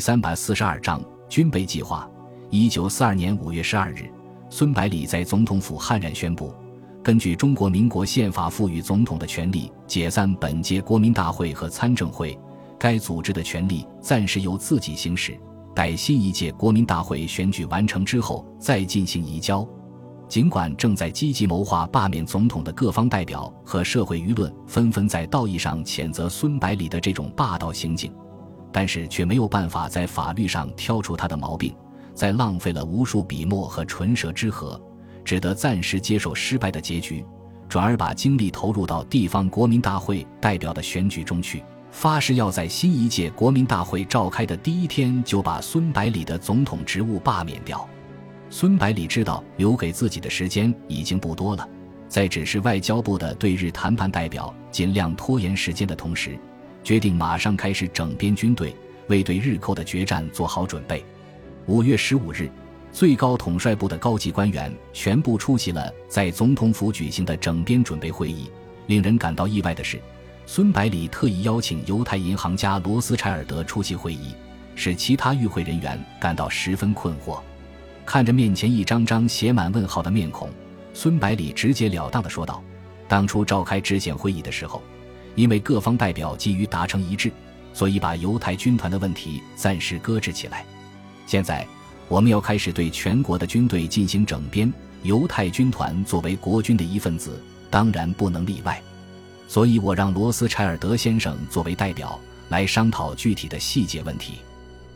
三百四十二章军备计划。一九四二年五月十二日，孙百里在总统府悍然宣布，根据中国民国宪法赋予总统的权利，解散本届国民大会和参政会。该组织的权力暂时由自己行使，待新一届国民大会选举完成之后再进行移交。尽管正在积极谋划罢免总统的各方代表和社会舆论纷纷在道义上谴责孙百里的这种霸道行径，但是却没有办法在法律上挑出他的毛病，在浪费了无数笔墨和唇舌之和，只得暂时接受失败的结局，转而把精力投入到地方国民大会代表的选举中去。发誓要在新一届国民大会召开的第一天就把孙百里的总统职务罢免掉。孙百里知道留给自己的时间已经不多了，在指示外交部的对日谈判代表尽量拖延时间的同时，决定马上开始整编军队，为对日寇的决战做好准备。五月十五日，最高统帅部的高级官员全部出席了在总统府举行的整编准备会议。令人感到意外的是。孙百里特意邀请犹太银行家罗斯柴尔德出席会议，使其他与会人员感到十分困惑。看着面前一张张写满问号的面孔，孙百里直截了当地说道：“当初召开知县会议的时候，因为各方代表急于达成一致，所以把犹太军团的问题暂时搁置起来。现在我们要开始对全国的军队进行整编，犹太军团作为国军的一份子，当然不能例外。”所以我让罗斯柴尔德先生作为代表来商讨具体的细节问题。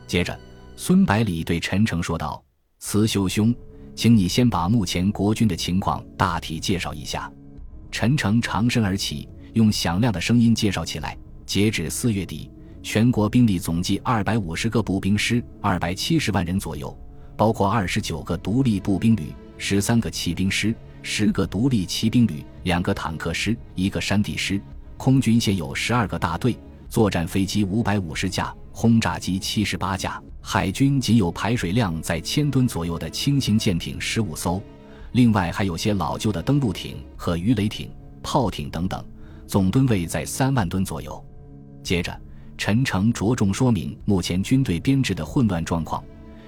接着，孙百里对陈诚说道：“慈修兄，请你先把目前国军的情况大体介绍一下。”陈诚长身而起，用响亮的声音介绍起来：“截止四月底，全国兵力总计二百五十个步兵师，二百七十万人左右，包括二十九个独立步兵旅，十三个骑兵师。”十个独立骑兵旅，两个坦克师，一个山地师，空军现有十二个大队，作战飞机五百五十架，轰炸机七十八架，海军仅有排水量在千吨左右的轻型舰艇十五艘，另外还有些老旧的登陆艇和鱼雷艇、炮艇等等，总吨位在三万吨左右。接着，陈诚着重说明目前军队编制的混乱状况，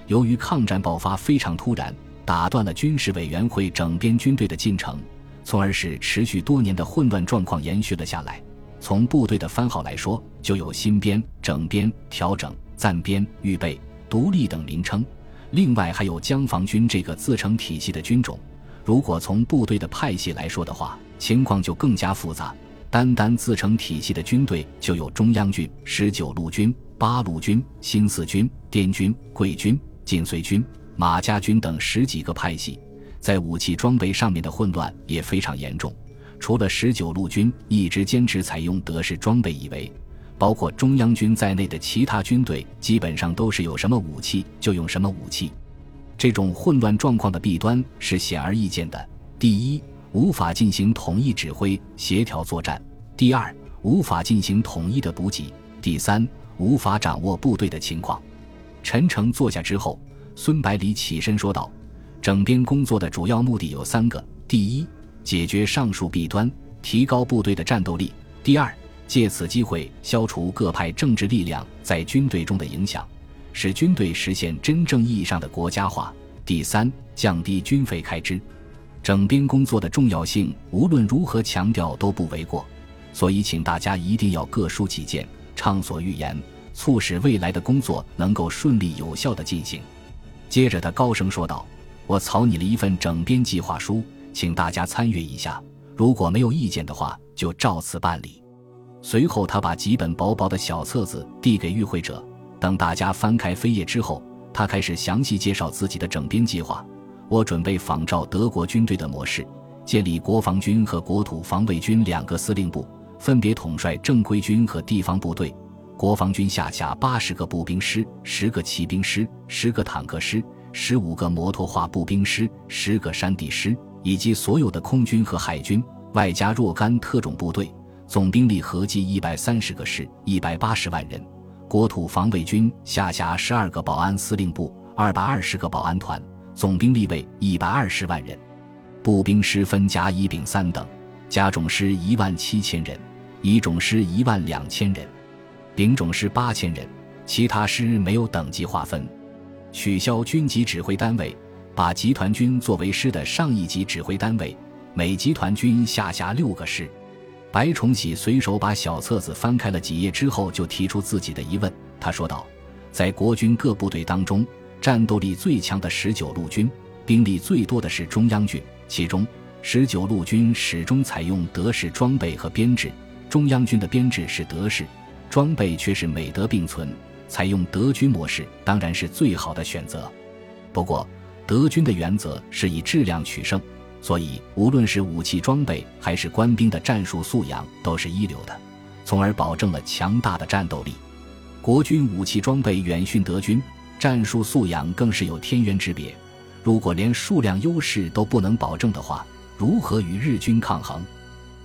由于抗战爆发非常突然。打断了军事委员会整编军队的进程，从而使持续多年的混乱状况延续了下来。从部队的番号来说，就有新编、整编、调整、暂编、预备、独立等名称。另外还有江防军这个自成体系的军种。如果从部队的派系来说的话，情况就更加复杂。单单自成体系的军队就有中央军、十九路军、八路军、新四军、滇军、桂军、晋绥军。马家军等十几个派系，在武器装备上面的混乱也非常严重。除了十九路军一直坚持采用德式装备以为，包括中央军在内的其他军队基本上都是有什么武器就用什么武器。这种混乱状况的弊端是显而易见的：第一，无法进行统一指挥、协调作战；第二，无法进行统一的补给；第三，无法掌握部队的情况。陈诚坐下之后。孙百里起身说道：“整编工作的主要目的有三个：第一，解决上述弊端，提高部队的战斗力；第二，借此机会消除各派政治力量在军队中的影响，使军队实现真正意义上的国家化；第三，降低军费开支。整编工作的重要性，无论如何强调都不为过，所以请大家一定要各抒己见，畅所欲言，促使未来的工作能够顺利有效的进行。”接着，他高声说道：“我草拟了一份整编计划书，请大家参阅一下。如果没有意见的话，就照此办理。”随后，他把几本薄薄的小册子递给与会者。等大家翻开扉页之后，他开始详细介绍自己的整编计划。我准备仿照德国军队的模式，建立国防军和国土防卫军两个司令部，分别统帅正规军和地方部队。国防军下辖八十个步兵师、十个骑兵师、十个坦克师、十五个摩托化步兵师、十个山地师，以及所有的空军和海军，外加若干特种部队，总兵力合计一百三十个师，一百八十万人。国土防卫军下辖十二个保安司令部，二百二十个保安团，总兵力为一百二十万人。步兵师分甲、乙、丙三等，甲种师一万七千人，乙种师一万两千人。丙种师八千人，其他师没有等级划分，取消军级指挥单位，把集团军作为师的上一级指挥单位，每集团军下辖六个师。白崇禧随手把小册子翻开了几页之后，就提出自己的疑问。他说道：“在国军各部队当中，战斗力最强的十九路军，兵力最多的是中央军，其中十九路军始终采用德式装备和编制，中央军的编制是德式，装备却是美德并存，采用德军模式当然是最好的选择。不过，德军的原则是以质量取胜。”所以，无论是武器装备还是官兵的战术素养，都是一流的，从而保证了强大的战斗力。国军武器装备远逊德军，战术素养更是有天渊之别。如果连数量优势都不能保证的话，如何与日军抗衡？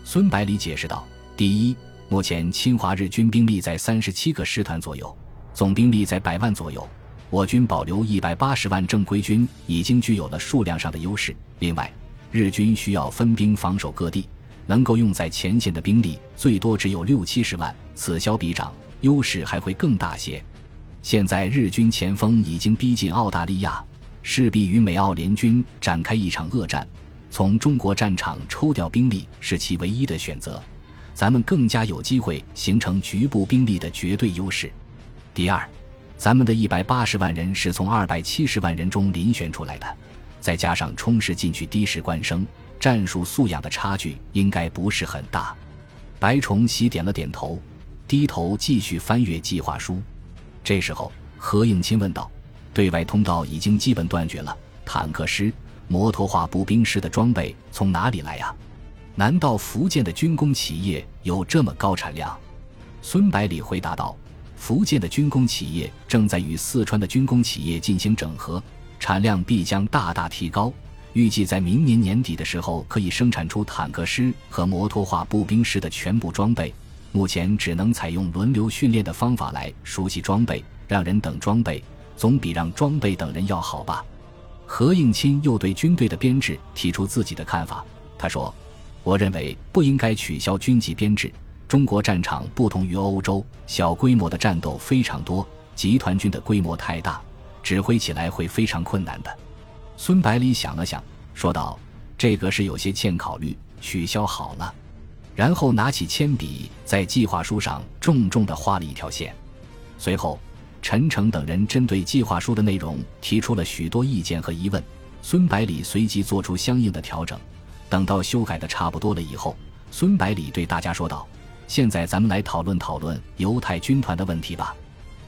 孙百里解释道：“第一，目前侵华日军兵力在三十七个师团左右，总兵力在百万左右，我军保留一百八十万正规军，已经具有了数量上的优势。另外，日军需要分兵防守各地，能够用在前线的兵力最多只有六七十万，此消彼长，优势还会更大些。现在日军前锋已经逼近澳大利亚，势必与美澳联军展开一场恶战。从中国战场抽调兵力是其唯一的选择，咱们更加有机会形成局部兵力的绝对优势。第二，咱们的一百八十万人是从二百七十万人中遴选出来的。再加上充实进去的士官生，战术素养的差距应该不是很大。白崇禧点了点头，低头继续翻阅计划书。这时候，何应钦问道：“对外通道已经基本断绝了，坦克师、摩托化步兵师的装备从哪里来呀？难道福建的军工企业有这么高产量？”孙百里回答道：“福建的军工企业正在与四川的军工企业进行整合。”产量必将大大提高，预计在明年年底的时候可以生产出坦克师和摩托化步兵师的全部装备。目前只能采用轮流训练的方法来熟悉装备，让人等装备，总比让装备等人要好吧？何应钦又对军队的编制提出自己的看法。他说：“我认为不应该取消军级编制。中国战场不同于欧洲，小规模的战斗非常多，集团军的规模太大。”指挥起来会非常困难的。孙百里想了想，说道：“这个是有些欠考虑，取消好了。”然后拿起铅笔，在计划书上重重地画了一条线。随后，陈诚等人针对计划书的内容提出了许多意见和疑问。孙百里随即做出相应的调整。等到修改的差不多了以后，孙百里对大家说道：“现在咱们来讨论讨论犹太军团的问题吧。”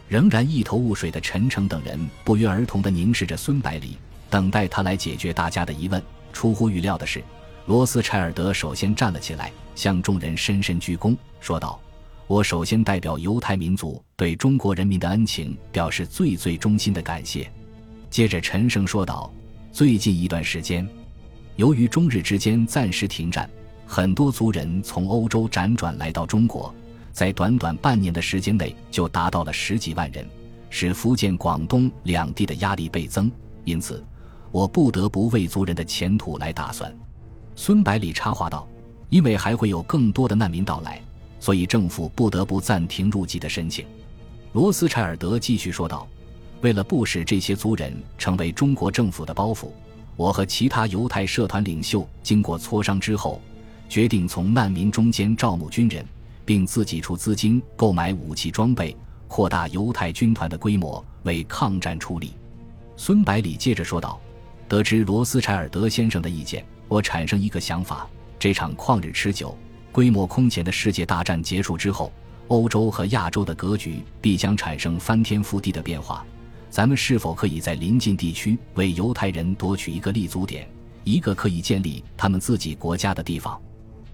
仍然一头雾水的陈诚等人不约而同地凝视着孙百里，等待他来解决大家的疑问。出乎预料的是，罗斯柴尔德首先站了起来，向众人深深鞠躬，说道：“我首先代表犹太民族对中国人民的恩情表示最最衷心的感谢。”接着陈声说道：“最近一段时间，由于中日之间暂时停战，很多族人从欧洲辗转来到中国。”在短短半年的时间内，就达到了十几万人，使福建、广东两地的压力倍增。因此，我不得不为族人的前途来打算。孙百里插话道：“因为还会有更多的难民到来，所以政府不得不暂停入籍的申请。”罗斯柴尔德继续说道：“为了不使这些族人成为中国政府的包袱，我和其他犹太社团领袖经过磋商之后，决定从难民中间招募军人。”并自己出资金购买武器装备，扩大犹太军团的规模，为抗战出力。孙百里接着说道：“得知罗斯柴尔德先生的意见，我产生一个想法：这场旷日持久、规模空前的世界大战结束之后，欧洲和亚洲的格局必将产生翻天覆地的变化。咱们是否可以在临近地区为犹太人夺取一个立足点，一个可以建立他们自己国家的地方？”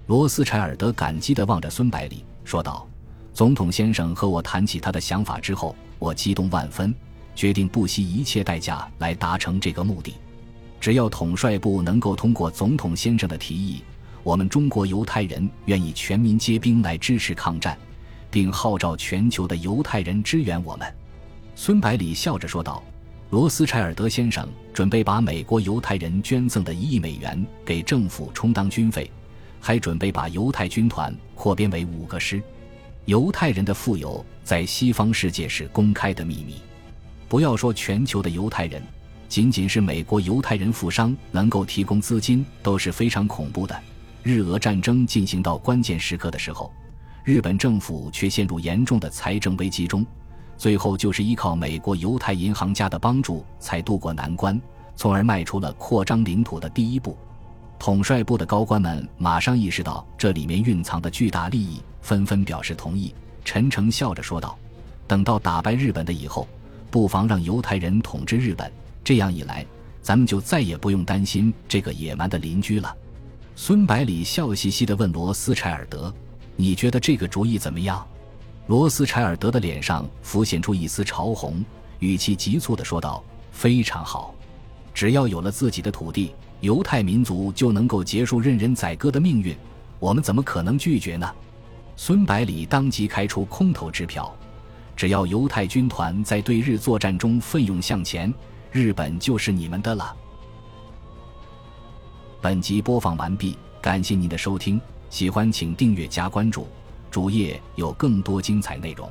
罗斯柴尔德感激地望着孙百里，说道：“总统先生和我谈起他的想法之后，我激动万分，决定不惜一切代价来达成这个目的。只要统帅部能够通过总统先生的提议，我们中国犹太人愿意全民皆兵来支持抗战，并号召全球的犹太人支援我们。”孙百里笑着说道：“罗斯柴尔德先生准备把美国犹太人捐赠的一亿美元给政府充当军费。”还准备把犹太军团扩编为五个师。犹太人的富有在西方世界是公开的秘密。不要说全球的犹太人，仅仅是美国犹太人富商能够提供资金都是非常恐怖的。日俄战争进行到关键时刻的时候，日本政府却陷入严重的财政危机中，最后就是依靠美国犹太银行家的帮助才渡过难关，从而迈出了扩张领土的第一步。统帅部的高官们马上意识到这里面蕴藏的巨大利益，纷纷表示同意。陈诚笑着说道：“等到打败日本的以后，不妨让犹太人统治日本，这样一来，咱们就再也不用担心这个野蛮的邻居了。”孙百里笑嘻嘻地问罗斯柴尔德：“你觉得这个主意怎么样？”罗斯柴尔德的脸上浮现出一丝潮红，语气急促地说道：“非常好，只要有了自己的土地。”犹太民族就能够结束任人宰割的命运，我们怎么可能拒绝呢？孙百里当即开出空头支票，只要犹太军团在对日作战中奋勇向前，日本就是你们的了。本集播放完毕，感谢您的收听，喜欢请订阅加关注，主页有更多精彩内容。